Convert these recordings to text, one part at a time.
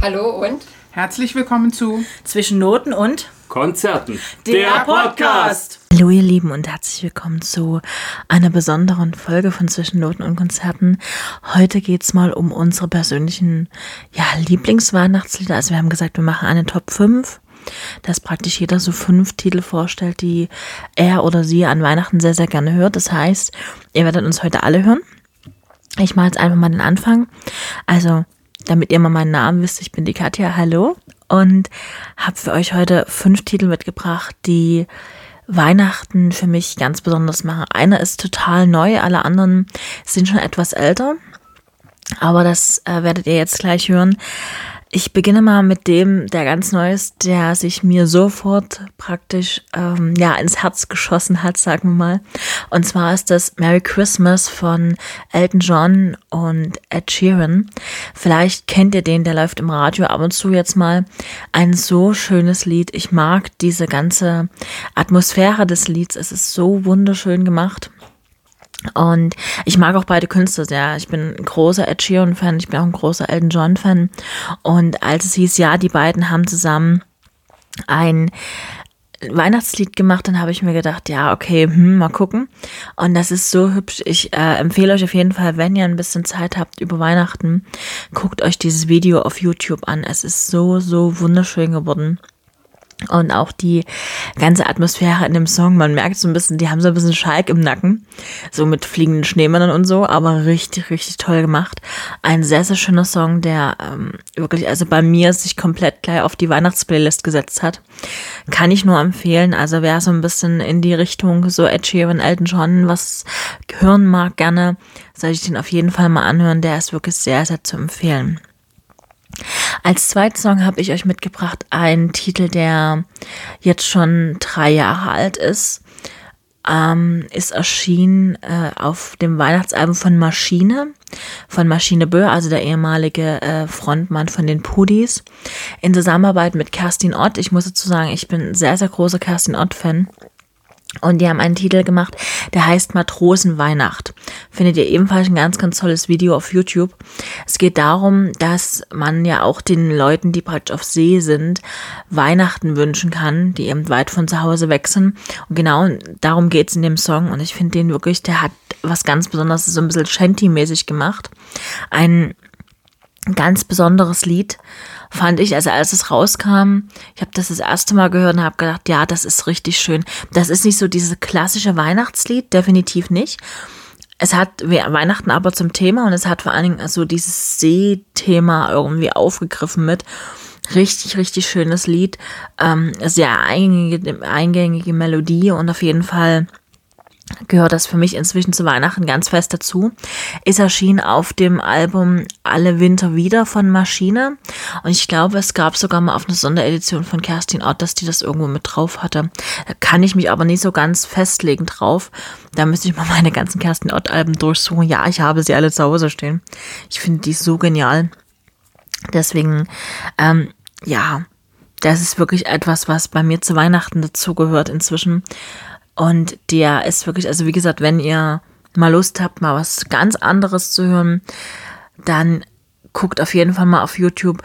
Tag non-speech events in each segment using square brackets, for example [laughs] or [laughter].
Hallo und Herzlich willkommen zu Zwischen Noten und Konzerten. der Podcast. Hallo ihr Lieben und herzlich willkommen zu einer besonderen Folge von Zwischennoten und Konzerten. Heute geht's mal um unsere persönlichen ja, Lieblingsweihnachtslieder. Also wir haben gesagt, wir machen eine Top 5, dass praktisch jeder so fünf Titel vorstellt, die er oder sie an Weihnachten sehr, sehr gerne hört. Das heißt, ihr werdet uns heute alle hören. Ich mache jetzt einfach mal den Anfang. Also, damit ihr mal meinen Namen wisst, ich bin die Katja, hallo. Und habe für euch heute fünf Titel mitgebracht, die Weihnachten für mich ganz besonders machen. Einer ist total neu, alle anderen sind schon etwas älter. Aber das äh, werdet ihr jetzt gleich hören. Ich beginne mal mit dem, der ganz neu ist, der sich mir sofort praktisch ähm, ja ins Herz geschossen hat, sagen wir mal. Und zwar ist das Merry Christmas von Elton John und Ed Sheeran. Vielleicht kennt ihr den, der läuft im Radio ab und zu jetzt mal. Ein so schönes Lied. Ich mag diese ganze Atmosphäre des Lieds. Es ist so wunderschön gemacht. Und ich mag auch beide Künstler sehr. Ich bin ein großer Ed Sheeran-Fan, ich bin auch ein großer Elton John-Fan. Und als es hieß, ja, die beiden haben zusammen ein Weihnachtslied gemacht, dann habe ich mir gedacht, ja, okay, hm, mal gucken. Und das ist so hübsch. Ich äh, empfehle euch auf jeden Fall, wenn ihr ein bisschen Zeit habt über Weihnachten, guckt euch dieses Video auf YouTube an. Es ist so, so wunderschön geworden. Und auch die ganze Atmosphäre in dem Song, man merkt so ein bisschen, die haben so ein bisschen Schalk im Nacken, so mit fliegenden Schneemännern und so, aber richtig, richtig toll gemacht. Ein sehr, sehr schöner Song, der ähm, wirklich, also bei mir sich komplett gleich auf die Weihnachtsplaylist gesetzt hat. Kann ich nur empfehlen, also wer so ein bisschen in die Richtung so Ed Sheeran, Elton John was hören mag, gerne, soll ich den auf jeden Fall mal anhören, der ist wirklich sehr, sehr zu empfehlen. Als zweiten Song habe ich euch mitgebracht einen Titel, der jetzt schon drei Jahre alt ist. Ähm, ist erschienen äh, auf dem Weihnachtsalbum von Maschine, von Maschine Böhr, also der ehemalige äh, Frontmann von den Pudis, in Zusammenarbeit mit Kerstin Ott. Ich muss dazu sagen, ich bin sehr, sehr großer Kerstin Ott-Fan. Und die haben einen Titel gemacht, der heißt Matrosenweihnacht. Findet ihr ebenfalls ein ganz, ganz tolles Video auf YouTube. Es geht darum, dass man ja auch den Leuten, die praktisch auf See sind, Weihnachten wünschen kann, die eben weit von zu Hause weg sind. Und genau darum geht's in dem Song. Und ich finde den wirklich, der hat was ganz Besonderes, so ein bisschen Shanty-mäßig gemacht. Ein ganz besonderes Lied fand ich, also als es rauskam, ich habe das das erste Mal gehört und habe gedacht, ja, das ist richtig schön. Das ist nicht so dieses klassische Weihnachtslied, definitiv nicht. Es hat Weihnachten aber zum Thema und es hat vor allen Dingen so dieses See-Thema irgendwie aufgegriffen mit. Richtig, richtig schönes Lied. Ähm, sehr eingängige, eingängige Melodie und auf jeden Fall gehört das für mich inzwischen zu Weihnachten ganz fest dazu. Ist erschienen auf dem Album Alle Winter wieder von Maschine. Und ich glaube, es gab sogar mal auf eine Sonderedition von Kerstin Ott, dass die das irgendwo mit drauf hatte. Da kann ich mich aber nicht so ganz festlegen drauf. Da müsste ich mal meine ganzen Kerstin Ott-Alben durchsuchen. Ja, ich habe sie alle zu Hause stehen. Ich finde die so genial. Deswegen, ähm, ja, das ist wirklich etwas, was bei mir zu Weihnachten dazugehört inzwischen. Und der ist wirklich, also wie gesagt, wenn ihr mal Lust habt, mal was ganz anderes zu hören, dann guckt auf jeden Fall mal auf YouTube.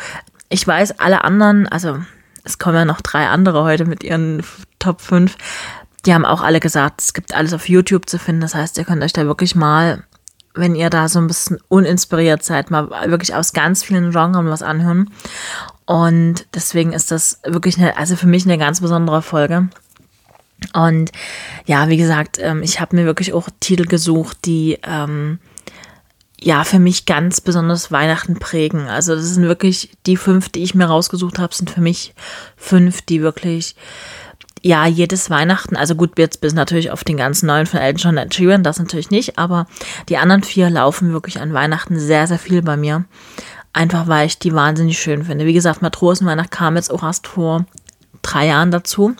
Ich weiß, alle anderen, also es kommen ja noch drei andere heute mit ihren Top 5, die haben auch alle gesagt, es gibt alles auf YouTube zu finden. Das heißt, ihr könnt euch da wirklich mal, wenn ihr da so ein bisschen uninspiriert seid, mal wirklich aus ganz vielen Genres was anhören. Und deswegen ist das wirklich eine, also für mich eine ganz besondere Folge. Und ja, wie gesagt, ähm, ich habe mir wirklich auch Titel gesucht, die ähm, ja für mich ganz besonders Weihnachten prägen. Also das sind wirklich die fünf, die ich mir rausgesucht habe, sind für mich fünf, die wirklich ja, jedes Weihnachten, also gut, jetzt bis natürlich auf den ganzen neuen von Elton John und Sheeran, das natürlich nicht, aber die anderen vier laufen wirklich an Weihnachten sehr, sehr viel bei mir. Einfach weil ich die wahnsinnig schön finde. Wie gesagt, Matrosenweihnacht kam jetzt auch erst vor drei Jahren dazu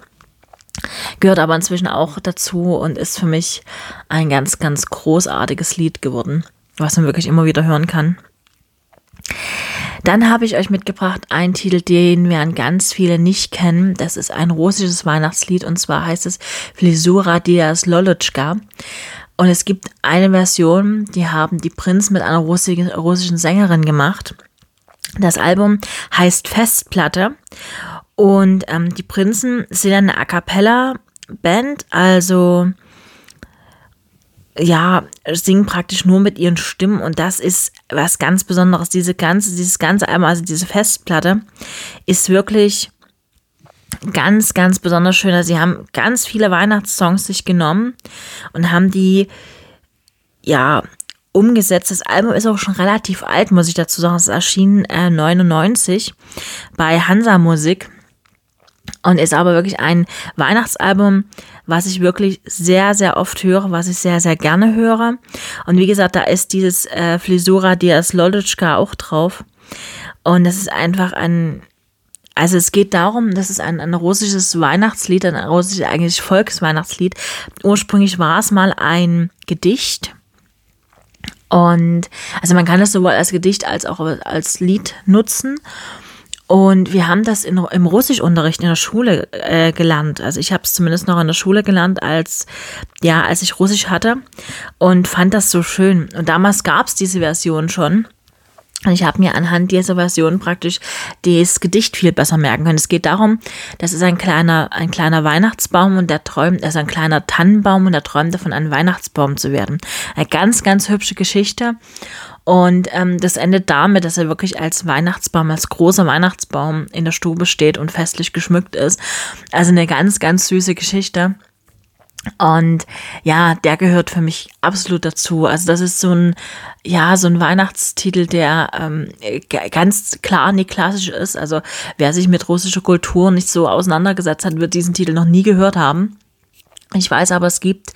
gehört aber inzwischen auch dazu und ist für mich ein ganz, ganz großartiges Lied geworden, was man wirklich immer wieder hören kann. Dann habe ich euch mitgebracht einen Titel, den werden ganz viele nicht kennen. Das ist ein russisches Weihnachtslied und zwar heißt es Flisura Dias Lolotschka. Und es gibt eine Version, die haben die Prinz mit einer russischen Sängerin gemacht. Das Album heißt Festplatte und ähm, die Prinzen sind eine A cappella Band, also ja, singen praktisch nur mit ihren Stimmen und das ist was ganz Besonderes. Diese ganze, dieses ganze Album, also diese Festplatte, ist wirklich ganz, ganz besonders schön. Also sie haben ganz viele Weihnachtssongs sich genommen und haben die, ja, umgesetzt. Das Album ist auch schon relativ alt, muss ich dazu sagen. Es erschien äh, 99 bei Hansa Musik und ist aber wirklich ein Weihnachtsalbum, was ich wirklich sehr, sehr oft höre, was ich sehr, sehr gerne höre. Und wie gesagt, da ist dieses äh, Flisura Dias Lolitschka auch drauf. Und das ist einfach ein, also es geht darum, das ist ein, ein russisches Weihnachtslied, ein russisches eigentlich Volksweihnachtslied. Ursprünglich war es mal ein Gedicht. Und also man kann es sowohl als Gedicht als auch als Lied nutzen. Und wir haben das in, im Russischunterricht in der Schule äh, gelernt. Also ich habe es zumindest noch in der Schule gelernt, als ja, als ich Russisch hatte und fand das so schön. Und damals gab es diese Version schon. Und ich habe mir anhand dieser Version praktisch das Gedicht viel besser merken können. Es geht darum, das ist ein kleiner, ein kleiner Weihnachtsbaum und der träumt, also ein kleiner Tannenbaum und der träumt davon, ein Weihnachtsbaum zu werden. Eine ganz, ganz hübsche Geschichte. Und ähm, das endet damit, dass er wirklich als Weihnachtsbaum, als großer Weihnachtsbaum in der Stube steht und festlich geschmückt ist. Also eine ganz, ganz süße Geschichte. Und ja, der gehört für mich absolut dazu. Also das ist so ein, ja, so ein Weihnachtstitel, der ähm, ganz klar nicht klassisch ist. Also wer sich mit russischer Kultur nicht so auseinandergesetzt hat, wird diesen Titel noch nie gehört haben. Ich weiß aber, es gibt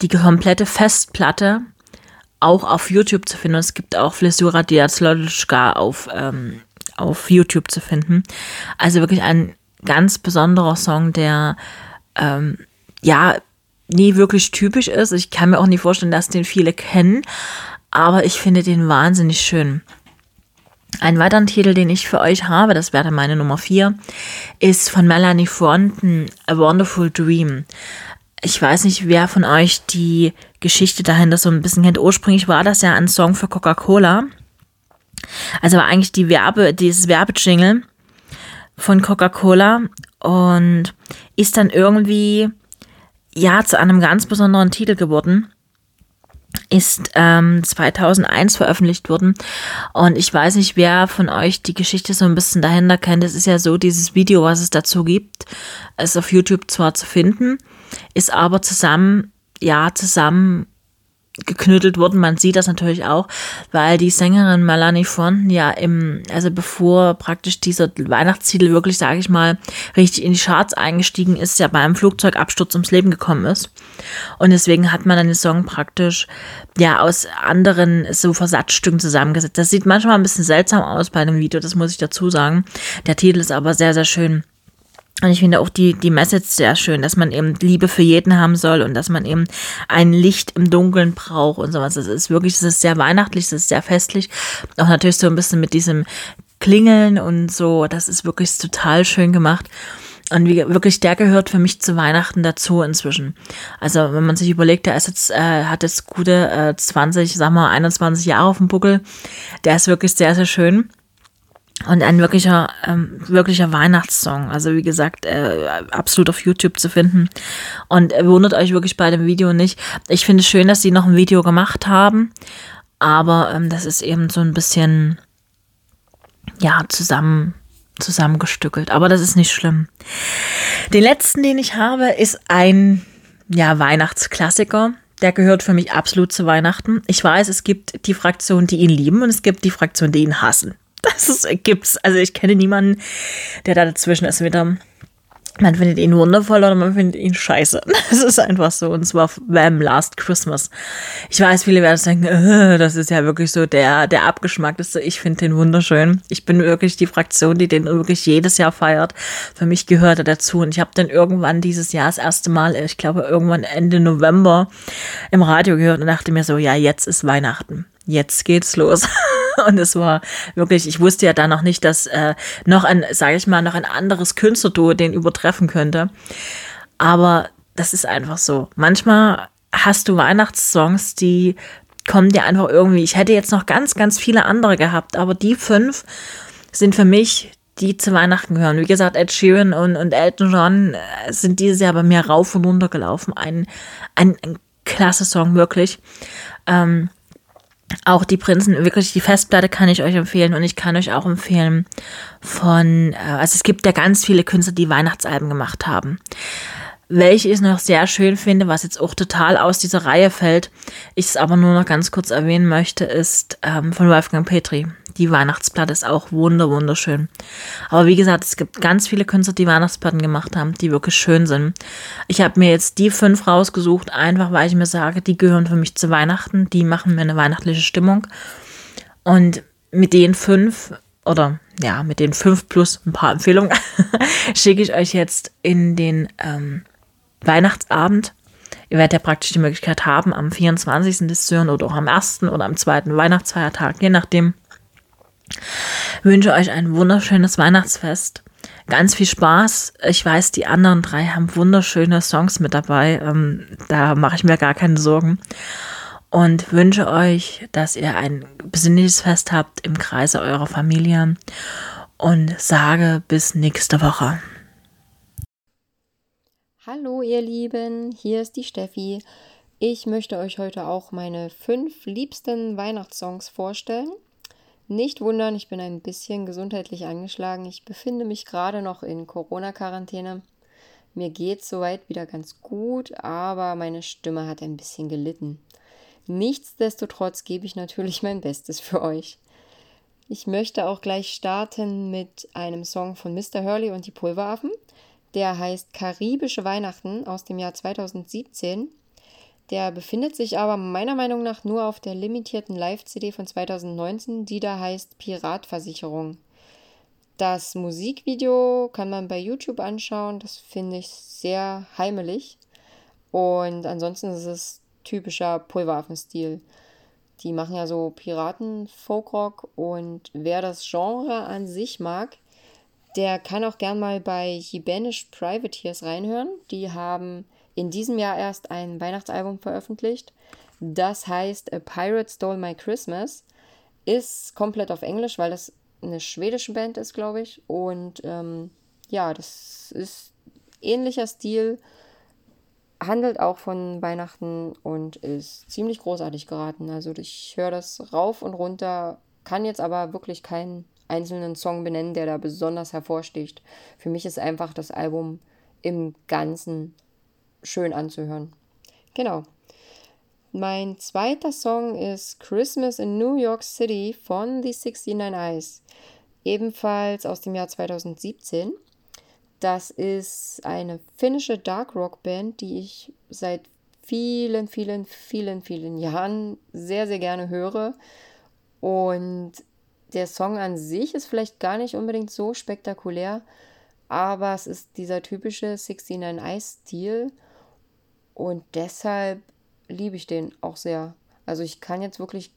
die komplette Festplatte auch auf YouTube zu finden. es gibt auch Flesura Diazlotschka auf, ähm, auf YouTube zu finden. Also wirklich ein ganz besonderer Song, der ähm, ja nie wirklich typisch ist. Ich kann mir auch nie vorstellen, dass den viele kennen, aber ich finde den wahnsinnig schön. Ein weiterer Titel, den ich für euch habe, das wäre meine Nummer 4, ist von Melanie Thornton, A Wonderful Dream. Ich weiß nicht, wer von euch die Geschichte dahinter so ein bisschen kennt. Ursprünglich war das ja ein Song für Coca-Cola. Also war eigentlich die Werbe, dieses Werbejingle von Coca-Cola und ist dann irgendwie ja zu einem ganz besonderen Titel geworden. Ist ähm, 2001 veröffentlicht worden und ich weiß nicht, wer von euch die Geschichte so ein bisschen dahinter kennt. Es ist ja so, dieses Video, was es dazu gibt, ist auf YouTube zwar zu finden, ist aber zusammen, ja, zusammen geknüttelt worden. Man sieht das natürlich auch, weil die Sängerin Melanie Fonten ja im, also bevor praktisch dieser Weihnachtstitel wirklich, sage ich mal, richtig in die Charts eingestiegen ist, ja bei einem Flugzeugabsturz ums Leben gekommen ist. Und deswegen hat man dann den Song praktisch ja aus anderen so Versatzstücken zusammengesetzt. Das sieht manchmal ein bisschen seltsam aus bei einem Video, das muss ich dazu sagen. Der Titel ist aber sehr, sehr schön. Und ich finde auch die, die Message sehr schön, dass man eben Liebe für jeden haben soll und dass man eben ein Licht im Dunkeln braucht und sowas. Das ist wirklich, das ist sehr weihnachtlich, das ist sehr festlich. Auch natürlich so ein bisschen mit diesem Klingeln und so. Das ist wirklich total schön gemacht. Und wie, wirklich, der gehört für mich zu Weihnachten dazu inzwischen. Also, wenn man sich überlegt, der ist jetzt, äh, hat jetzt gute äh, 20, sagen wir 21 Jahre auf dem Buckel. Der ist wirklich sehr, sehr schön. Und ein wirklicher, ähm, wirklicher Weihnachtssong. Also wie gesagt, äh, absolut auf YouTube zu finden. Und wundert euch wirklich bei dem Video nicht. Ich finde es schön, dass sie noch ein Video gemacht haben. Aber ähm, das ist eben so ein bisschen, ja, zusammen, zusammengestückelt. Aber das ist nicht schlimm. Den letzten, den ich habe, ist ein, ja, Weihnachtsklassiker. Der gehört für mich absolut zu Weihnachten. Ich weiß, es gibt die Fraktion, die ihn lieben und es gibt die Fraktion, die ihn hassen. Das ist, gibt's. Also ich kenne niemanden, der da dazwischen ist. Wieder, man findet ihn wundervoll oder man findet ihn scheiße. [laughs] Das ist einfach so. Und zwar Wham! Last Christmas. Ich weiß, viele werden denken, äh, das ist ja wirklich so der, der abgeschmackteste. Ich finde den wunderschön. Ich bin wirklich die Fraktion, die den wirklich jedes Jahr feiert. Für mich gehört er dazu. Und ich habe den irgendwann dieses Jahr das erste Mal, ich glaube irgendwann Ende November im Radio gehört und dachte mir so, ja, jetzt ist Weihnachten. Jetzt geht's los. [laughs] [laughs] Und es war wirklich, ich wusste ja da noch nicht, dass äh, noch ein, sage ich mal, noch ein anderes Künstlerduo den übertreffen könnte. Aber das ist einfach so. Manchmal hast du Weihnachtssongs, die kommen dir einfach irgendwie. Ich hätte jetzt noch ganz, ganz viele andere gehabt, aber die fünf, sind für mich die zu Weihnachten gehören. Wie gesagt, Ed Sheeran und, und Elton John äh, sind dieses Jahr bei mir rauf und runter gelaufen. Ein, ein, ein klasse Song, wirklich. Ähm, auch die Prinzen, wirklich die Festplatte kann ich euch empfehlen und ich kann euch auch empfehlen von, äh, also es gibt ja ganz viele Künstler, die Weihnachtsalben gemacht haben. Welche ich noch sehr schön finde, was jetzt auch total aus dieser Reihe fällt, ich es aber nur noch ganz kurz erwähnen möchte, ist ähm, von Wolfgang Petri. Die Weihnachtsplatte ist auch wunder, wunderschön. Aber wie gesagt, es gibt ganz viele Künstler, die Weihnachtsplatten gemacht haben, die wirklich schön sind. Ich habe mir jetzt die fünf rausgesucht, einfach weil ich mir sage, die gehören für mich zu Weihnachten, die machen mir eine weihnachtliche Stimmung. Und mit den fünf oder ja, mit den fünf plus ein paar Empfehlungen [laughs] schicke ich euch jetzt in den ähm, Weihnachtsabend. Ihr werdet ja praktisch die Möglichkeit haben, am 24. das zu hören oder auch am 1. oder am 2. Weihnachtsfeiertag, je nachdem. Wünsche euch ein wunderschönes Weihnachtsfest. Ganz viel Spaß. Ich weiß, die anderen drei haben wunderschöne Songs mit dabei. Ähm, da mache ich mir gar keine Sorgen. Und wünsche euch, dass ihr ein besinnliches Fest habt im Kreise eurer Familie. Und sage bis nächste Woche. Hallo ihr Lieben, hier ist die Steffi. Ich möchte euch heute auch meine fünf liebsten Weihnachtssongs vorstellen. Nicht wundern, ich bin ein bisschen gesundheitlich angeschlagen. Ich befinde mich gerade noch in Corona-Quarantäne. Mir geht soweit wieder ganz gut, aber meine Stimme hat ein bisschen gelitten. Nichtsdestotrotz gebe ich natürlich [laughs] mein Bestes für euch. Ich möchte auch gleich starten mit einem Song von Mr. Hurley und die Pulveraffen. Der heißt Karibische Weihnachten aus dem Jahr 2017. Der befindet sich aber meiner Meinung nach nur auf der limitierten Live-CD von 2019, die da heißt Piratversicherung. Das Musikvideo kann man bei YouTube anschauen. Das finde ich sehr heimelig. Und ansonsten ist es typischer Pulverwaffenstil. Die machen ja so Piraten-Folkrock und wer das Genre an sich mag, der kann auch gern mal bei Jibanish Privateers reinhören. Die haben in diesem Jahr erst ein Weihnachtsalbum veröffentlicht. Das heißt A Pirate Stole My Christmas. Ist komplett auf Englisch, weil das eine schwedische Band ist, glaube ich. Und ähm, ja, das ist ähnlicher Stil, handelt auch von Weihnachten und ist ziemlich großartig geraten. Also ich höre das rauf und runter, kann jetzt aber wirklich keinen einzelnen Song benennen, der da besonders hervorsticht. Für mich ist einfach das Album im Ganzen schön anzuhören. Genau. Mein zweiter Song ist Christmas in New York City von The 69 Eyes, ebenfalls aus dem Jahr 2017. Das ist eine finnische Dark Rock Band, die ich seit vielen, vielen, vielen, vielen Jahren sehr, sehr gerne höre. Und der Song an sich ist vielleicht gar nicht unbedingt so spektakulär, aber es ist dieser typische 69 Eyes-Stil und deshalb liebe ich den auch sehr. Also ich kann jetzt wirklich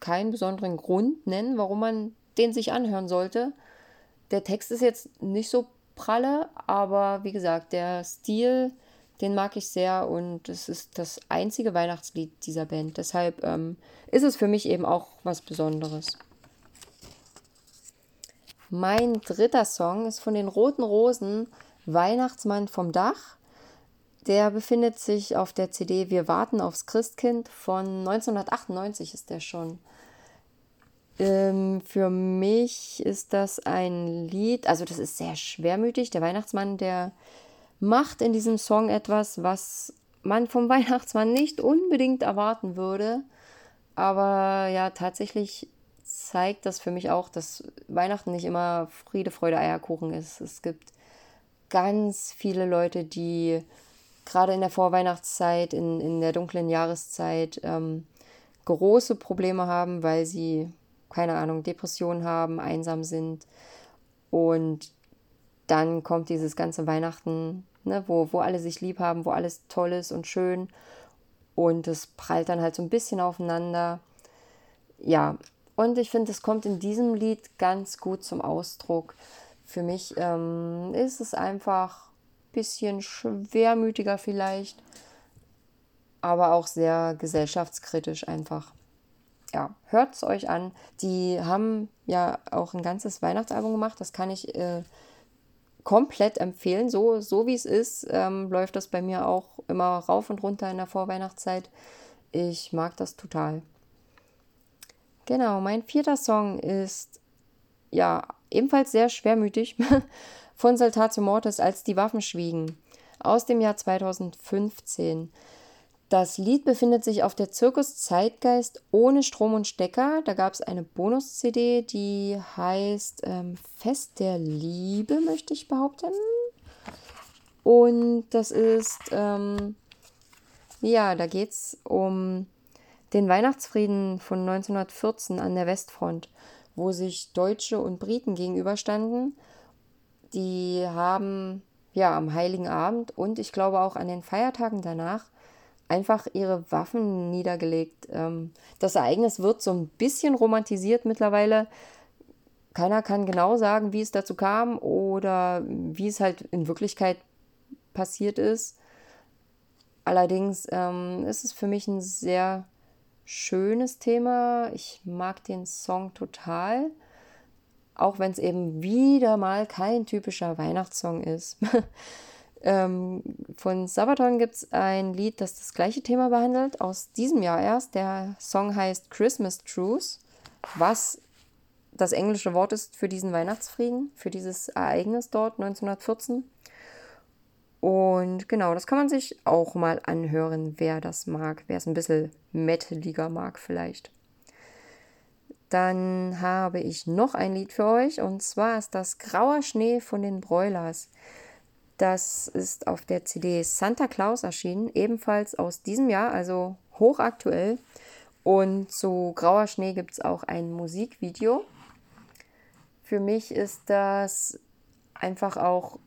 keinen besonderen Grund nennen, warum man den sich anhören sollte. Der Text ist jetzt nicht so pralle, aber wie gesagt, der Stil, den mag ich sehr und es ist das einzige Weihnachtslied dieser Band. Deshalb ähm, ist es für mich eben auch was Besonderes. Mein dritter Song ist von den Roten Rosen, Weihnachtsmann vom Dach. Der befindet sich auf der CD Wir warten aufs Christkind von 1998 ist der schon. Ähm, für mich ist das ein Lied, also das ist sehr schwermütig. Der Weihnachtsmann, der macht in diesem Song etwas, was man vom [laughs] Weihnachtsmann nicht unbedingt erwarten würde. Aber ja, tatsächlich zeigt das für mich auch, dass Weihnachten nicht immer Friede, Freude, Eierkuchen ist. Es gibt ganz viele Leute, die gerade in der Vorweihnachtszeit, in, in der dunklen Jahreszeit, ähm, große Probleme haben, weil sie, keine Ahnung, Depressionen haben, einsam sind. Und dann kommt dieses ganze Weihnachten, ne, wo, wo alle sich lieb haben, wo alles toll ist und schön. Und es prallt dann halt so ein bisschen aufeinander. Ja, und ich finde, es kommt in diesem Lied ganz gut zum Ausdruck. Für mich ähm, ist es einfach ein bisschen schwermütiger vielleicht, aber auch sehr gesellschaftskritisch einfach. ja, hört es euch an. Die haben ja auch ein ganzes Weihnachtsalbum gemacht. Das kann ich äh, komplett empfehlen. So, so wie es ist, ähm, läuft das bei mir auch immer rauf und runter in der Vorweihnachtszeit. Ich mag das total. Genau, mein vierter Song ist ja ebenfalls sehr schwermütig [laughs] von Saltatio Mortis, als die Waffen schwiegen, aus dem Jahr 2015. Das Lied befindet sich auf der Zirkus Zeitgeist ohne Strom und Stecker. Da gab es eine Bonus-CD, die heißt ähm, Fest der Liebe, möchte ich behaupten. Und das ist, ähm, ja, da geht es um den Weihnachtsfrieden von 1914 an der Westfront, wo sich Deutsche und Briten gegenüberstanden. Die haben ja am Heiligen Abend und ich glaube auch an den Feiertagen danach einfach ihre Waffen niedergelegt. Ähm, das Ereignis wird so ein bisschen romantisiert mittlerweile. Keiner kann genau sagen, wie es dazu kam oder wie es halt in Wirklichkeit passiert ist. Allerdings ähm, ist es für mich ein sehr schönes Thema. Ich mag den Song total, auch wenn es eben wieder mal kein typischer Weihnachtssong ist. [laughs] Ähm, von Sabaton gibt es ein Lied, das das gleiche Thema behandelt, aus diesem Jahr erst. Der Song heißt Christmas Truce, was das englische Wort ist für diesen Weihnachtsfrieden, für dieses Ereignis dort 1914. Und genau, das kann man sich auch mal anhören, wer das mag, wer es ein bisschen metaliger mag vielleicht. Dann habe ich noch ein Lied für euch und zwar ist das Grauer Schnee von den Broilers. Das ist auf der CD Santa Claus erschienen, ebenfalls aus diesem Jahr, also hochaktuell. Und zu Grauer Schnee gibt es auch ein Musikvideo. Für mich ist das einfach auch,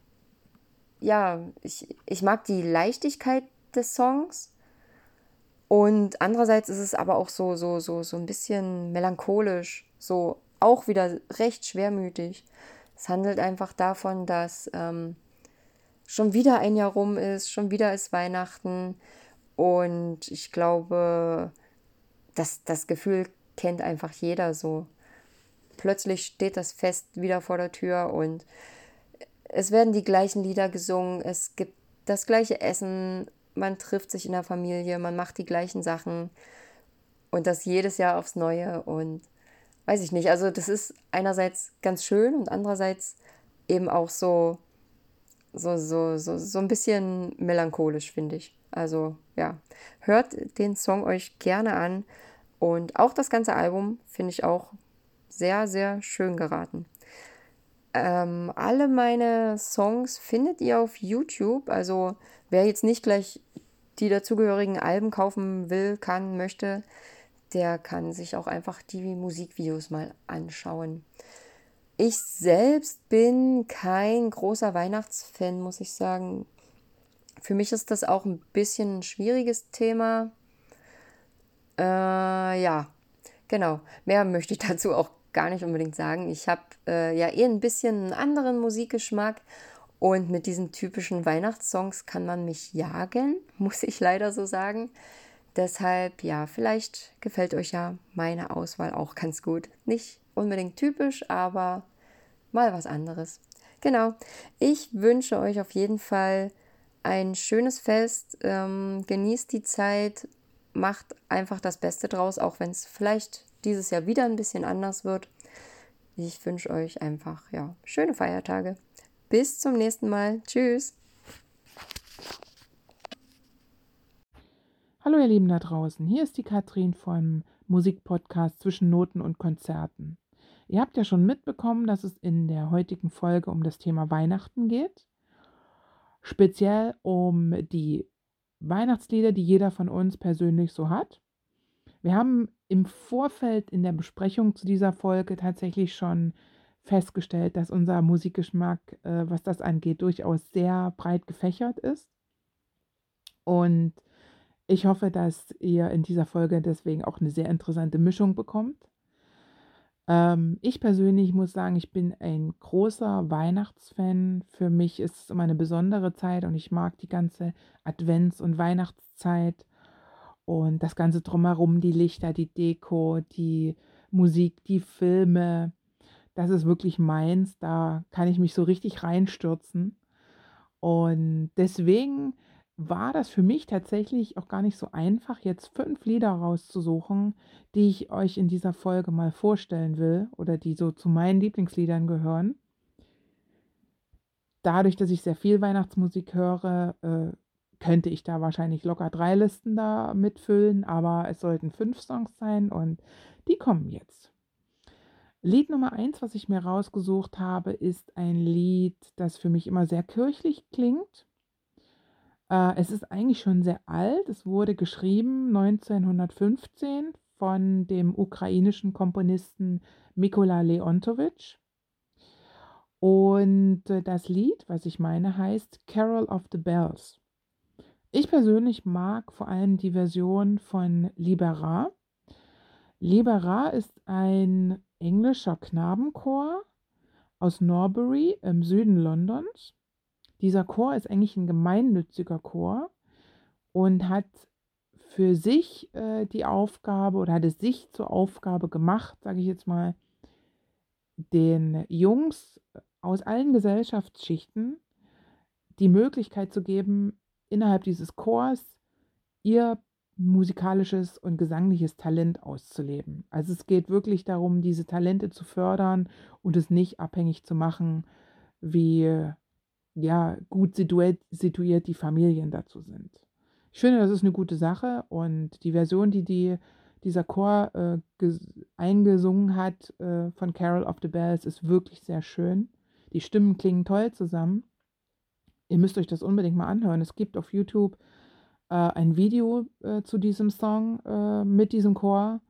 ja, ich, ich mag die Leichtigkeit des Songs. Und andererseits ist es aber auch so, so, so, so ein bisschen melancholisch, so auch wieder recht schwermütig. Es handelt einfach davon, dass ähm, schon wieder ein Jahr rum ist, schon wieder ist Weihnachten. Und ich glaube, das, das Gefühl kennt einfach jeder so. Plötzlich steht das Fest wieder vor der Tür und es werden die gleichen Lieder gesungen, es gibt das gleiche Essen, man trifft sich in der Familie, man macht die gleichen Sachen und das jedes Jahr aufs Neue und weiß ich nicht, also das ist einerseits ganz schön und andererseits eben auch so so, so, so, so ein bisschen melancholisch, finde ich. Also ja, hört den Song euch gerne an. Und auch das ganze Album finde ich auch sehr, sehr schön geraten. Ähm, alle meine Songs findet ihr auf YouTube. Also wer jetzt nicht gleich die dazugehörigen Alben kaufen will, kann, möchte, der kann sich auch einfach die Musikvideos mal anschauen. Ich selbst bin kein großer Weihnachtsfan, muss ich sagen. Für mich ist das auch ein bisschen ein schwieriges Thema. Äh, ja, genau. Mehr möchte ich [laughs] dazu auch gar nicht unbedingt sagen. Ich habe äh, ja eh ein bisschen einen anderen Musikgeschmack und mit diesen typischen Weihnachtssongs kann man mich jagen, [laughs] muss ich leider so sagen. Deshalb, ja, vielleicht gefällt euch ja meine Auswahl auch ganz gut. Nicht unbedingt typisch, aber mal was anderes. Genau, ich wünsche euch auf jeden Fall ein schönes Fest. Ähm, genießt die Zeit, macht einfach das Beste draus, auch wenn es vielleicht dieses Jahr wieder ein bisschen anders wird. Ich wünsche euch einfach ja, schöne Feiertage. Bis zum nächsten Mal. Tschüss. Hallo ihr Lieben da draußen, hier ist die Katrin vom Musikpodcast zwischen Noten und Konzerten. Ihr habt ja schon mitbekommen, dass es in der heutigen Folge um das Thema Weihnachten geht. Speziell um die Weihnachtslieder, die jeder von uns persönlich so hat. Wir haben im Vorfeld in der Besprechung zu dieser Folge tatsächlich schon festgestellt, dass unser Musikgeschmack, äh, was das angeht, durchaus sehr breit gefächert ist. Und ich hoffe, dass ihr in dieser Folge deswegen auch eine sehr interessante Mischung bekommt. Ähm, ich persönlich muss sagen, ich bin ein großer Weihnachtsfan. Für mich ist es immer eine besondere Zeit und ich mag die ganze Advents- und Weihnachtszeit. Und das Ganze drumherum, die Lichter, die Deko, die Musik, die Filme, das ist wirklich meins. Da kann ich mich so richtig reinstürzen. Und deswegen war das für mich tatsächlich auch gar nicht so einfach, jetzt fünf Lieder rauszusuchen, die ich euch in dieser Folge mal vorstellen will oder die so zu meinen Lieblingsliedern gehören. Dadurch, dass ich sehr viel Weihnachtsmusik höre, äh, könnte ich da wahrscheinlich locker drei Listen da mitfüllen, aber es sollten fünf Songs sein und die kommen jetzt. Lied Nummer eins, was ich mir rausgesucht habe, ist ein Lied, das für mich immer sehr kirchlich klingt. Äh, es ist eigentlich schon sehr alt. Es wurde geschrieben 1915 von dem ukrainischen Komponisten Mikola Leontovich. Und äh, das Lied, was ich meine, heißt Carol of the Bells. Ich persönlich mag vor allem die Version von Libera. Libera ist ein englischer Knabenchor aus Norbury im Süden Londons. Dieser Chor ist eigentlich ein gemeinnütziger Chor und hat für sich äh, die Aufgabe oder hat es sich zur Aufgabe gemacht, sage ich jetzt mal, den Jungs aus allen Gesellschaftsschichten die Möglichkeit zu geben, innerhalb dieses Chors ihr musikalisches und gesangliches Talent auszuleben. Also es geht wirklich darum, diese Talente zu fördern und es nicht abhängig zu machen, wie ja, gut situiert, die Familien dazu sind. Ich finde, das ist eine gute Sache und die Version, die, die dieser Chor äh, eingesungen hat äh, von Carol of the Bells, ist wirklich sehr schön. Die Stimmen klingen toll zusammen. Ihr müsst euch das unbedingt mal anhören. Es gibt auf YouTube äh, ein Video äh, zu diesem Song äh, mit diesem Chor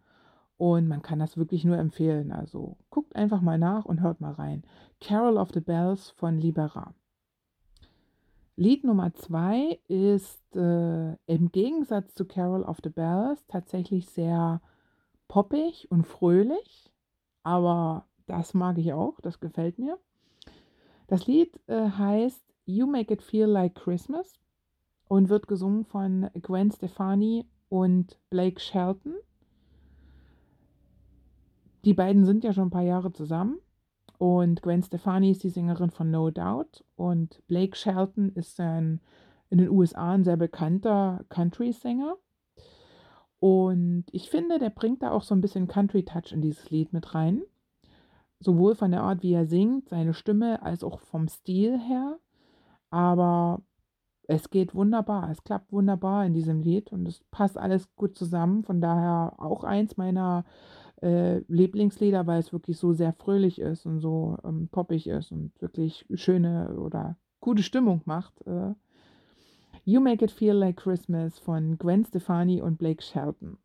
und man kann das wirklich nur empfehlen. Also guckt einfach mal nach und hört mal rein. Carol of the Bells von Libera. Lied Nummer zwei ist äh, im Gegensatz zu Carol of the Bells tatsächlich sehr poppig und fröhlich, aber das mag ich auch, das gefällt mir. Das Lied äh, heißt You Make It Feel Like Christmas und wird gesungen von Gwen Stefani und Blake Shelton. Die beiden sind ja schon ein paar Jahre zusammen und Gwen Stefani ist die Sängerin von No Doubt und Blake Shelton ist ein in den USA ein sehr bekannter Country-Sänger. Und ich finde, der bringt da auch so ein bisschen Country-Touch in dieses Lied mit rein. Sowohl von der Art, wie er singt, seine Stimme, als auch vom Stil her. Aber es geht wunderbar, es klappt wunderbar in diesem Lied und es passt alles gut zusammen. Von daher auch eins meiner äh, Lieblingslieder, weil es wirklich so sehr fröhlich ist und so ähm, poppig ist und wirklich schöne oder gute Stimmung macht. Äh. You Make It Feel Like Christmas von Gwen Stefani und Blake Shelton.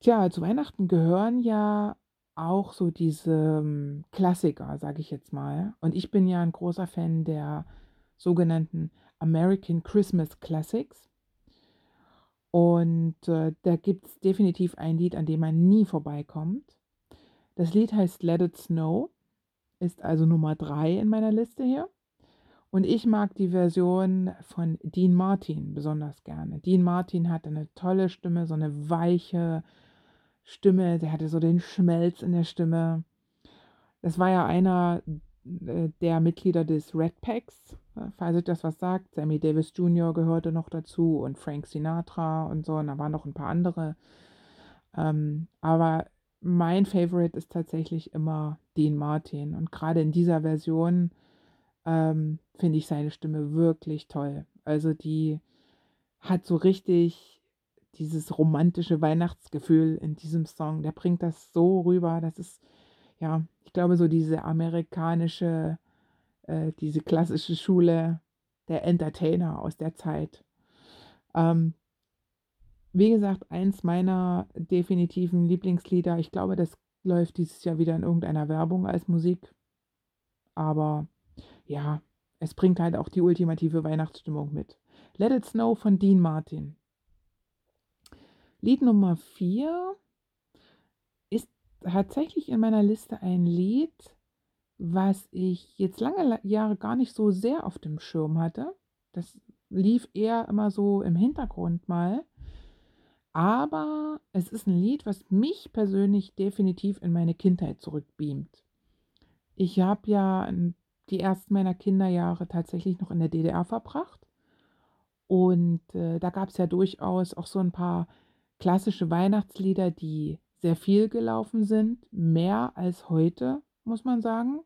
Tja, zu Weihnachten gehören ja auch so diese ähm, Klassiker, sage ich jetzt mal. Und ich bin ja ein großer Fan der sogenannten American Christmas Classics. Und äh, da gibt es definitiv ein Lied, an dem man nie vorbeikommt. Das Lied heißt Let It Snow, ist also Nummer 3 in meiner Liste hier. Und ich mag die Version von Dean Martin besonders gerne. Dean Martin hat eine tolle Stimme, so eine weiche, Stimme, der hatte so den Schmelz in der Stimme. Das war ja einer äh, der Mitglieder des Red Packs, falls euch das was sagt. Sammy Davis Jr. gehörte noch dazu und Frank Sinatra und so. Und da waren noch ein paar andere. Ähm, aber mein Favorite ist tatsächlich immer Dean Martin. Und gerade in dieser Version ähm, finde ich seine Stimme wirklich toll. Also die hat so richtig dieses romantische Weihnachtsgefühl in diesem Song. Der bringt das so rüber. Das ist, ja, ich glaube, so diese amerikanische, äh, diese klassische Schule der Entertainer aus der Zeit. Ähm, wie gesagt, eins meiner definitiven Lieblingslieder. Ich glaube, das läuft dieses Jahr wieder in irgendeiner Werbung als Musik. Aber ja, es bringt halt auch die ultimative Weihnachtsstimmung mit. Let It Snow von Dean Martin. Lied Nummer 4 ist tatsächlich in meiner Liste ein Lied, was ich jetzt lange Jahre gar nicht so sehr auf dem Schirm hatte. Das lief eher immer so im Hintergrund mal. Aber es ist ein Lied, was mich persönlich definitiv in meine Kindheit zurückbeamt. Ich habe ja die ersten meiner Kinderjahre tatsächlich noch in der DDR verbracht. Und äh, da gab es ja durchaus auch so ein paar klassische Weihnachtslieder, die sehr viel gelaufen sind, mehr als heute, muss man sagen.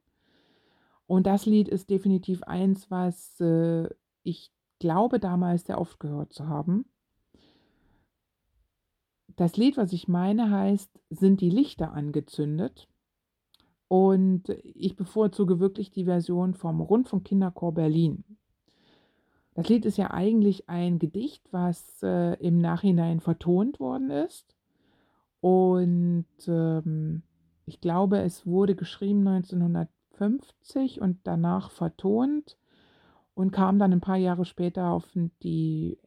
Und das Lied ist definitiv eins, was äh, ich glaube damals sehr oft gehört zu haben. Das Lied, was ich meine, heißt Sind die Lichter angezündet? Und ich bevorzuge wirklich die Version vom Rundfunk Kinderchor Berlin. Das Lied ist ja eigentlich ein Gedicht, was äh, im Nachhinein vertont worden ist. Und ähm, ich glaube, es wurde geschrieben 1950 und danach vertont und kam dann ein paar Jahre später auf die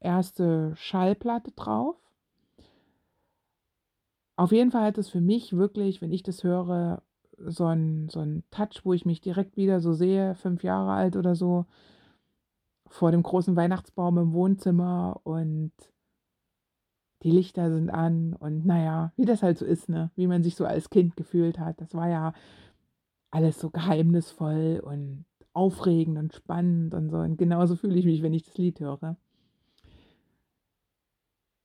erste Schallplatte drauf. Auf jeden Fall hat es für mich wirklich, wenn ich das höre, so ein, so ein Touch, wo ich mich direkt wieder so sehe, fünf Jahre alt oder so, vor dem großen Weihnachtsbaum im Wohnzimmer und die Lichter sind an und naja, wie das halt so ist, ne? Wie man sich so als Kind gefühlt hat. Das war ja alles so geheimnisvoll und aufregend und spannend und so. Und genauso fühle ich mich, wenn ich das Lied höre.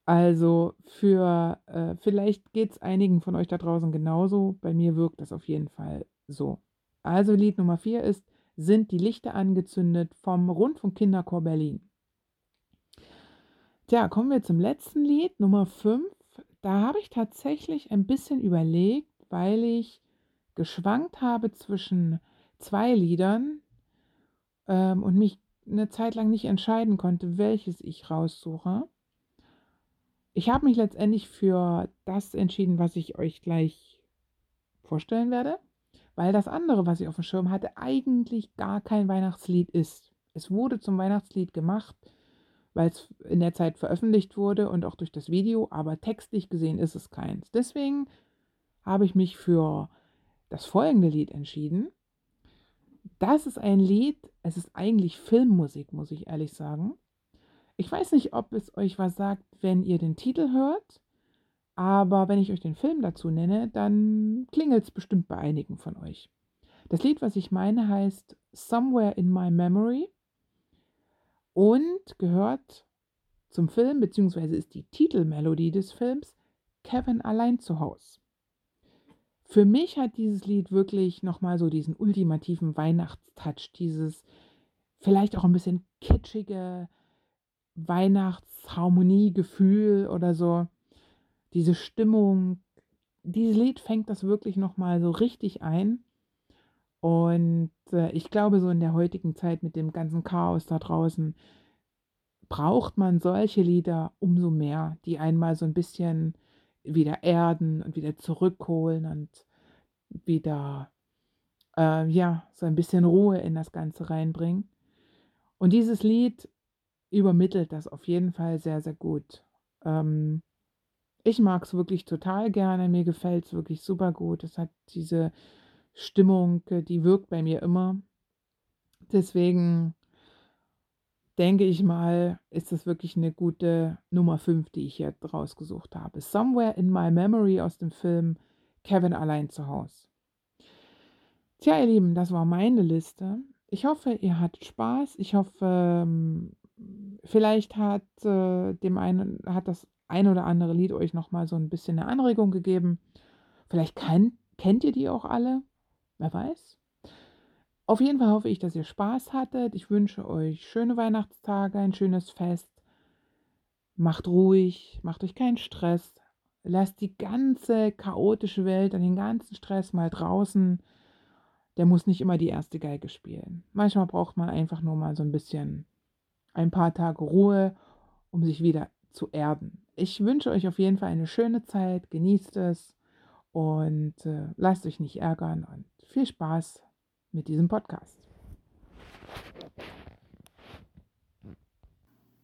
Also für, äh, vielleicht geht es einigen von euch da draußen genauso. Bei mir wirkt das auf jeden Fall so. Also Lied Nummer 4 ist Sind die Lichter angezündet vom Rundfunk Kinderchor Berlin. Tja, kommen wir zum letzten Lied, Nummer 5. Da habe ich tatsächlich ein bisschen überlegt, weil ich geschwankt habe zwischen zwei Liedern ähm, und mich eine Zeit lang nicht entscheiden konnte, welches ich raussuche. Ich habe mich letztendlich für das entschieden, was ich euch gleich vorstellen werde, weil das andere, was ich auf dem Schirm hatte, eigentlich gar kein Weihnachtslied ist. Es wurde zum Weihnachtslied gemacht, weil es in der Zeit veröffentlicht wurde und auch durch das Video, aber textlich gesehen ist es keins. Deswegen habe ich mich für das folgende Lied entschieden. Das ist ein Lied, es ist eigentlich Filmmusik, muss ich ehrlich sagen. Ich weiß nicht, ob es euch was sagt, wenn ihr den Titel hört, aber wenn ich euch den Film dazu nenne, dann klingelt es bestimmt bei einigen von euch. Das Lied, was ich meine, heißt Somewhere in My Memory und gehört zum Film, beziehungsweise ist die Titelmelodie des Films Kevin allein zu Hause. Für mich hat dieses Lied wirklich nochmal so diesen ultimativen Weihnachtstouch, dieses vielleicht auch ein bisschen kitschige, Weihnachtsharmoniegefühl oder so, diese Stimmung, dieses Lied fängt das wirklich nochmal so richtig ein. Und äh, ich glaube, so in der heutigen Zeit mit dem ganzen Chaos da draußen braucht man solche Lieder umso mehr, die einmal so ein bisschen wieder erden und wieder zurückholen und wieder, äh, ja, so ein bisschen Ruhe in das Ganze reinbringen. Und dieses Lied übermittelt das auf jeden Fall sehr, sehr gut. Ähm, ich mag es wirklich total gerne. Mir gefällt es wirklich super gut. Es hat diese Stimmung, äh, die wirkt bei mir immer. Deswegen denke ich mal, ist das wirklich eine gute Nummer 5, die ich jetzt rausgesucht habe. Somewhere in My Memory aus dem Film Kevin allein zu Hause. Tja, ihr Lieben, das war meine Liste. Ich hoffe, ihr hattet Spaß. Ich hoffe, ähm, vielleicht hat, äh, dem einen, hat das ein oder andere Lied euch nochmal so ein bisschen eine Anregung gegeben. Vielleicht kann, kennt ihr die auch alle. Wer weiß. Auf jeden Fall hoffe ich, dass ihr Spaß hattet. Ich wünsche euch schöne Weihnachtstage, ein schönes Fest. Macht ruhig, macht euch keinen Stress. Lasst die ganze chaotische Welt und den ganzen Stress mal draußen. Der muss nicht immer die erste Geige spielen. Manchmal braucht man einfach nur mal so ein bisschen ein paar Tage Ruhe, um sich wieder zu erden. Ich wünsche euch auf jeden Fall eine schöne Zeit, genießt es und äh, lasst euch nicht ärgern und viel Spaß mit diesem Podcast.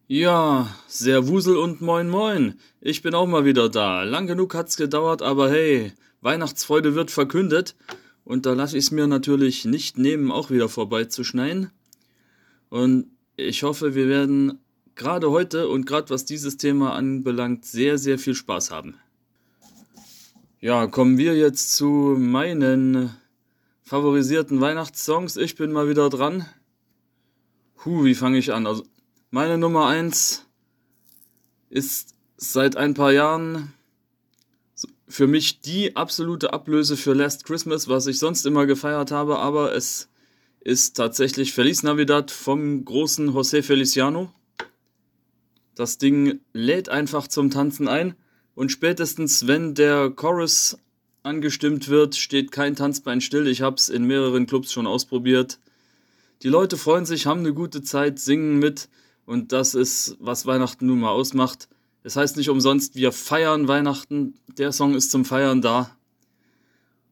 Ja, sehr Wusel und moin moin. Ich bin auch mal wieder da. Lang genug hat's gedauert, aber hey, Weihnachtsfreude wird verkündet. Und da lasse ich es mir natürlich nicht nehmen, auch wieder vorbeizuschneien. Und ich hoffe, wir werden gerade heute und gerade was dieses Thema anbelangt, sehr, sehr viel Spaß haben. Ja, kommen wir jetzt zu meinen favorisierten Weihnachtssongs. Ich bin mal wieder dran. Huh, wie fange ich an? Also, meine Nummer 1 ist seit ein paar Jahren für mich die absolute Ablöse für Last Christmas, was ich sonst immer gefeiert habe, aber es ist tatsächlich Feliz Navidad vom großen José Feliciano. Das Ding lädt einfach zum Tanzen ein und spätestens wenn der Chorus angestimmt wird, steht kein Tanzbein still. Ich habe es in mehreren Clubs schon ausprobiert. Die Leute freuen sich, haben eine gute Zeit, singen mit und das ist, was Weihnachten nun mal ausmacht. Es heißt nicht umsonst, wir feiern Weihnachten. Der Song ist zum Feiern da.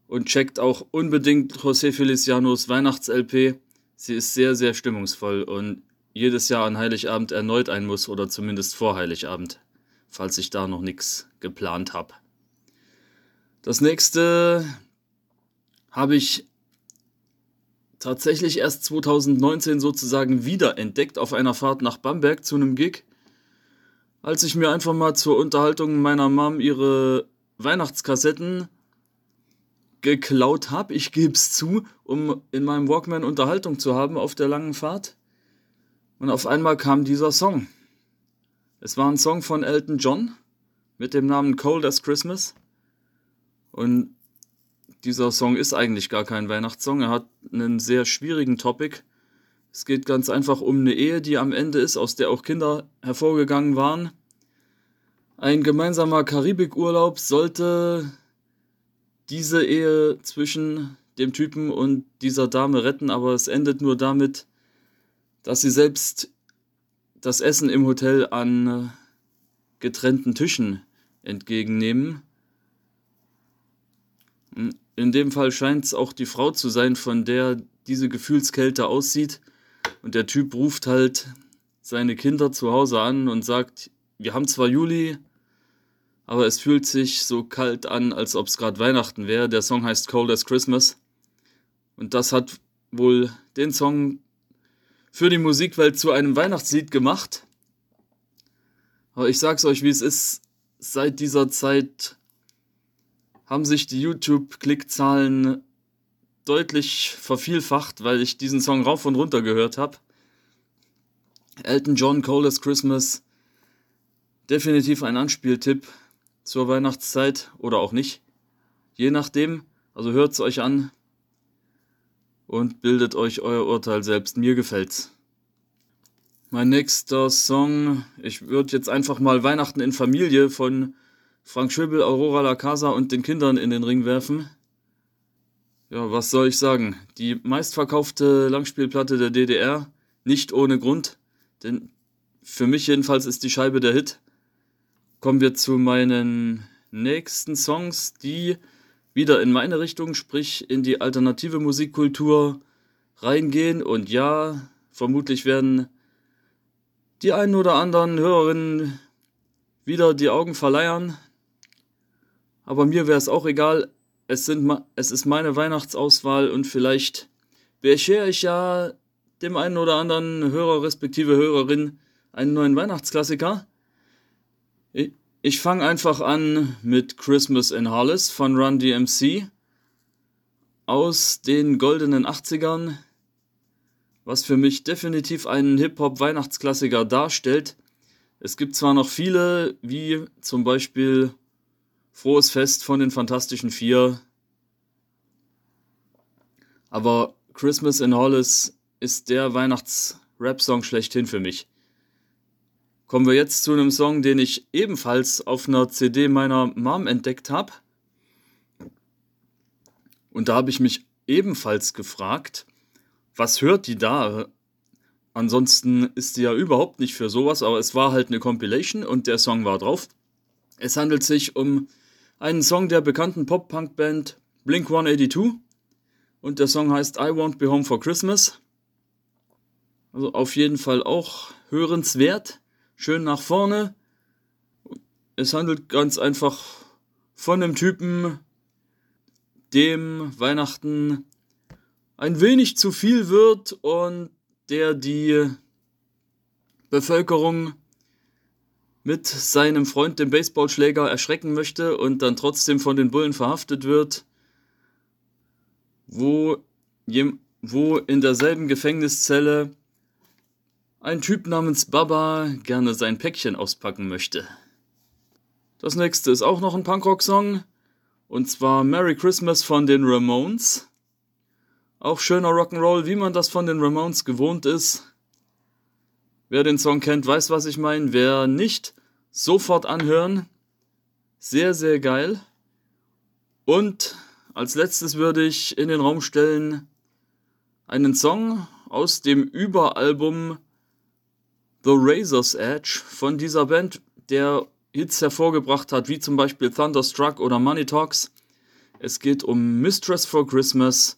Und checkt auch unbedingt José Felicianos Weihnachts-LP. Sie ist sehr, sehr stimmungsvoll und jedes Jahr an Heiligabend erneut ein muss oder zumindest vor Heiligabend, falls ich da noch nichts geplant habe. Das nächste habe ich tatsächlich erst 2019 sozusagen wiederentdeckt auf einer Fahrt nach Bamberg zu einem Gig, als ich mir einfach mal zur Unterhaltung meiner Mom ihre Weihnachtskassetten geklaut habe. Ich gebe es zu, um in meinem Walkman Unterhaltung zu haben auf der langen Fahrt. Und auf einmal kam dieser Song. Es war ein Song von Elton John mit dem Namen Cold as Christmas. Und dieser Song ist eigentlich gar kein Weihnachtssong. Er hat einen sehr schwierigen Topic. Es geht ganz einfach um eine Ehe, die am Ende ist, aus der auch Kinder hervorgegangen waren. Ein gemeinsamer Karibikurlaub sollte diese Ehe zwischen dem Typen und dieser Dame retten, aber es endet nur damit, dass sie selbst das Essen im Hotel an getrennten Tischen entgegennehmen. In dem Fall scheint es auch die Frau zu sein, von der diese Gefühlskälte aussieht. Und der Typ ruft halt seine Kinder zu Hause an und sagt, wir haben zwar Juli, aber es fühlt sich so kalt an, als ob es gerade Weihnachten wäre. Der Song heißt Cold as Christmas. Und das hat wohl den Song für die Musikwelt zu einem Weihnachtslied gemacht. Aber ich sag's euch, wie es ist, seit dieser Zeit haben sich die YouTube-Klickzahlen deutlich vervielfacht, weil ich diesen Song rauf und runter gehört habe. Elton John, Coldest Christmas, definitiv ein Anspieltipp zur Weihnachtszeit oder auch nicht. Je nachdem, also hört es euch an und bildet euch euer Urteil selbst. Mir gefällt's. Mein nächster Song, ich würde jetzt einfach mal Weihnachten in Familie von Frank Schöbel, Aurora La Casa und den Kindern in den Ring werfen. Ja, was soll ich sagen? Die meistverkaufte Langspielplatte der DDR, nicht ohne Grund, denn für mich jedenfalls ist die Scheibe der Hit. Kommen wir zu meinen nächsten Songs, die wieder in meine Richtung, sprich in die alternative Musikkultur reingehen. Und ja, vermutlich werden die einen oder anderen Hörerinnen wieder die Augen verleiern, aber mir wäre es auch egal. Es, sind, es ist meine Weihnachtsauswahl und vielleicht beschere ich ja dem einen oder anderen Hörer respektive Hörerin einen neuen Weihnachtsklassiker. Ich, ich fange einfach an mit Christmas in Hollis von Run DMC aus den goldenen 80ern, was für mich definitiv einen Hip-Hop-Weihnachtsklassiker darstellt. Es gibt zwar noch viele, wie zum Beispiel Frohes Fest von den Fantastischen Vier. Aber Christmas in Hollis ist der Weihnachts-Rap-Song schlechthin für mich. Kommen wir jetzt zu einem Song, den ich ebenfalls auf einer CD meiner Mom entdeckt habe. Und da habe ich mich ebenfalls gefragt, was hört die da? Ansonsten ist die ja überhaupt nicht für sowas, aber es war halt eine Compilation und der Song war drauf. Es handelt sich um einen Song der bekannten Pop-Punk-Band Blink 182 und der Song heißt I Won't Be Home for Christmas. Also auf jeden Fall auch hörenswert, schön nach vorne. Es handelt ganz einfach von einem Typen, dem Weihnachten ein wenig zu viel wird und der die Bevölkerung mit seinem Freund, dem Baseballschläger, erschrecken möchte und dann trotzdem von den Bullen verhaftet wird, wo, wo in derselben Gefängniszelle ein Typ namens Baba gerne sein Päckchen auspacken möchte. Das nächste ist auch noch ein Punkrock-Song, und zwar Merry Christmas von den Ramones. Auch schöner Rock'n'Roll, wie man das von den Ramones gewohnt ist. Wer den Song kennt, weiß, was ich meine. Wer nicht, sofort anhören. Sehr, sehr geil. Und als letztes würde ich in den Raum stellen einen Song aus dem Überalbum The Razor's Edge von dieser Band, der Hits hervorgebracht hat, wie zum Beispiel Thunderstruck oder Money Talks. Es geht um Mistress for Christmas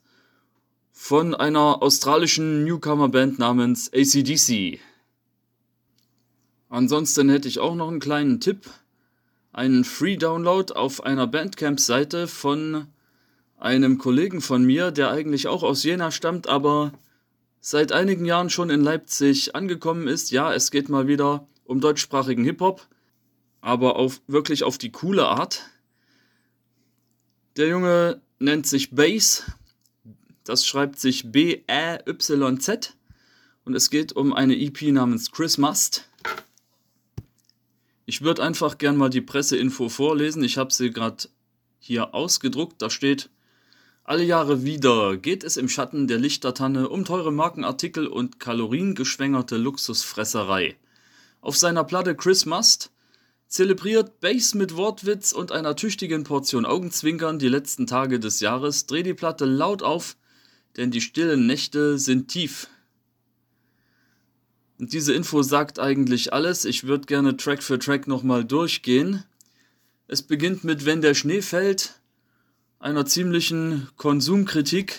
von einer australischen Newcomer-Band namens ACDC. Ansonsten hätte ich auch noch einen kleinen Tipp. Einen Free-Download auf einer Bandcamp-Seite von einem Kollegen von mir, der eigentlich auch aus Jena stammt, aber seit einigen Jahren schon in Leipzig angekommen ist. Ja, es geht mal wieder um deutschsprachigen Hip-Hop, aber auf, wirklich auf die coole Art. Der Junge nennt sich Bass. Das schreibt sich B-A-Y-Z. Und es geht um eine EP namens Chris Must. Ich würde einfach gern mal die Presseinfo vorlesen. Ich habe sie gerade hier ausgedruckt. Da steht, alle Jahre wieder geht es im Schatten der Lichtertanne um teure Markenartikel und kaloriengeschwängerte Luxusfresserei. Auf seiner Platte Chris Must zelebriert Bass mit Wortwitz und einer tüchtigen Portion Augenzwinkern die letzten Tage des Jahres. Dreh die Platte laut auf, denn die stillen Nächte sind tief. Und diese Info sagt eigentlich alles. Ich würde gerne Track für Track nochmal durchgehen. Es beginnt mit Wenn der Schnee fällt, einer ziemlichen Konsumkritik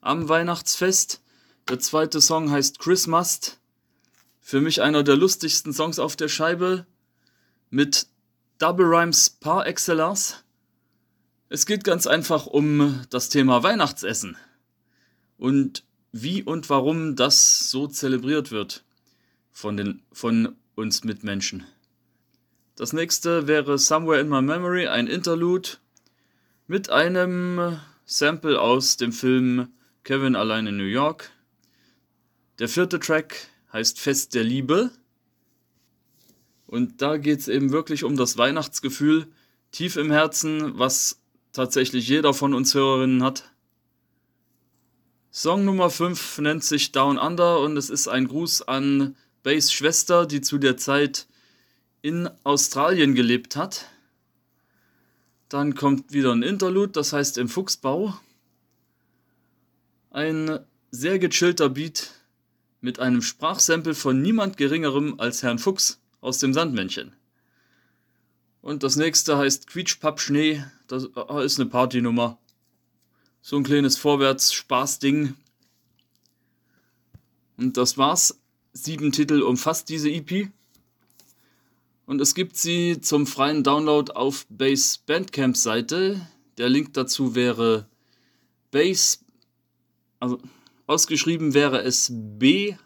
am Weihnachtsfest. Der zweite Song heißt Christmas. Für mich einer der lustigsten Songs auf der Scheibe mit Double Rhymes par excellence. Es geht ganz einfach um das Thema Weihnachtsessen und wie und warum das so zelebriert wird von, den, von uns Mitmenschen. Das nächste wäre Somewhere in My Memory, ein Interlude mit einem Sample aus dem Film Kevin allein in New York. Der vierte Track heißt Fest der Liebe. Und da geht es eben wirklich um das Weihnachtsgefühl tief im Herzen, was tatsächlich jeder von uns Hörerinnen hat. Song Nummer 5 nennt sich Down Under und es ist ein Gruß an Bays Schwester, die zu der Zeit in Australien gelebt hat. Dann kommt wieder ein Interlude, das heißt im Fuchsbau. Ein sehr gechillter Beat mit einem Sprachsample von niemand geringerem als Herrn Fuchs aus dem Sandmännchen. Und das nächste heißt Quietschpapp Schnee. Das äh, ist eine Partynummer. So ein kleines Vorwärts-Spaß-Ding. Und das war's sieben Titel umfasst diese EP. Und es gibt sie zum freien Download auf Bass Bandcamp Seite. Der Link dazu wäre Bass, also ausgeschrieben wäre es B-A-E-Y-Z.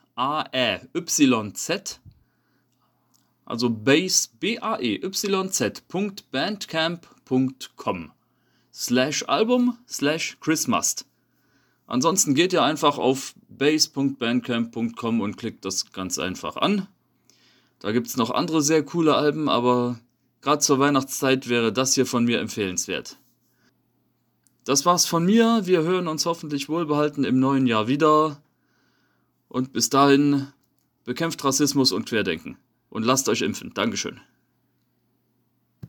Also Bass B-A-E-Y-Z.bandcamp.com slash Album slash Christmas. Ansonsten geht ihr einfach auf base.bandcamp.com und klickt das ganz einfach an. Da gibt es noch andere sehr coole Alben, aber gerade zur Weihnachtszeit wäre das hier von mir empfehlenswert. Das war's von mir. Wir hören uns hoffentlich wohlbehalten im neuen Jahr wieder. Und bis dahin bekämpft Rassismus und Querdenken. Und lasst euch impfen. Dankeschön.